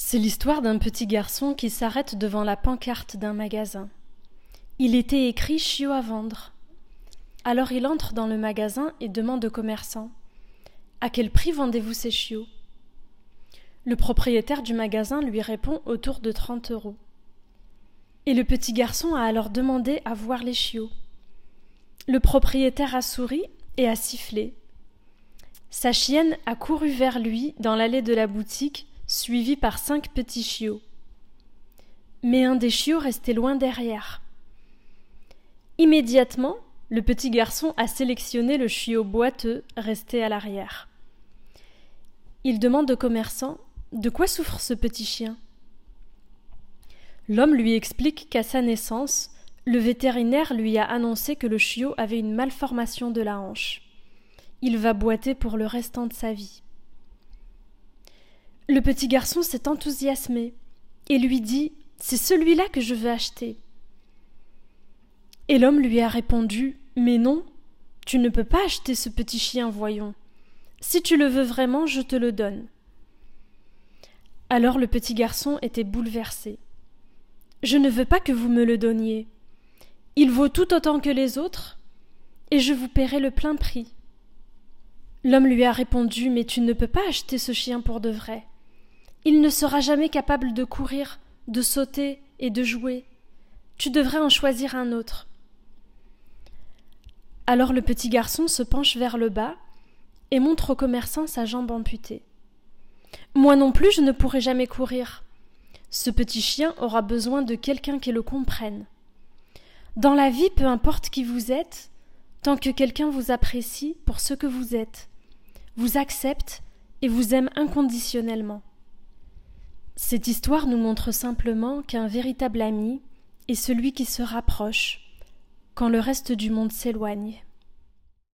C'est l'histoire d'un petit garçon qui s'arrête devant la pancarte d'un magasin. Il était écrit chiot à vendre. Alors il entre dans le magasin et demande au commerçant À quel prix vendez-vous ces chiots? Le propriétaire du magasin lui répond autour de trente euros. Et le petit garçon a alors demandé à voir les chiots. Le propriétaire a souri et a sifflé. Sa chienne a couru vers lui dans l'allée de la boutique suivi par cinq petits chiots. Mais un des chiots restait loin derrière. Immédiatement, le petit garçon a sélectionné le chiot boiteux resté à l'arrière. Il demande au commerçant De quoi souffre ce petit chien? L'homme lui explique qu'à sa naissance, le vétérinaire lui a annoncé que le chiot avait une malformation de la hanche. Il va boiter pour le restant de sa vie. Le petit garçon s'est enthousiasmé et lui dit C'est celui-là que je veux acheter. Et l'homme lui a répondu Mais non, tu ne peux pas acheter ce petit chien, voyons. Si tu le veux vraiment, je te le donne. Alors le petit garçon était bouleversé. Je ne veux pas que vous me le donniez. Il vaut tout autant que les autres, et je vous paierai le plein prix. L'homme lui a répondu Mais tu ne peux pas acheter ce chien pour de vrai. Il ne sera jamais capable de courir, de sauter et de jouer. Tu devrais en choisir un autre. Alors le petit garçon se penche vers le bas et montre au commerçant sa jambe amputée. Moi non plus je ne pourrai jamais courir. Ce petit chien aura besoin de quelqu'un qui le comprenne. Dans la vie, peu importe qui vous êtes, tant que quelqu'un vous apprécie pour ce que vous êtes, vous accepte et vous aime inconditionnellement. Cette histoire nous montre simplement qu'un véritable ami est celui qui se rapproche quand le reste du monde s'éloigne.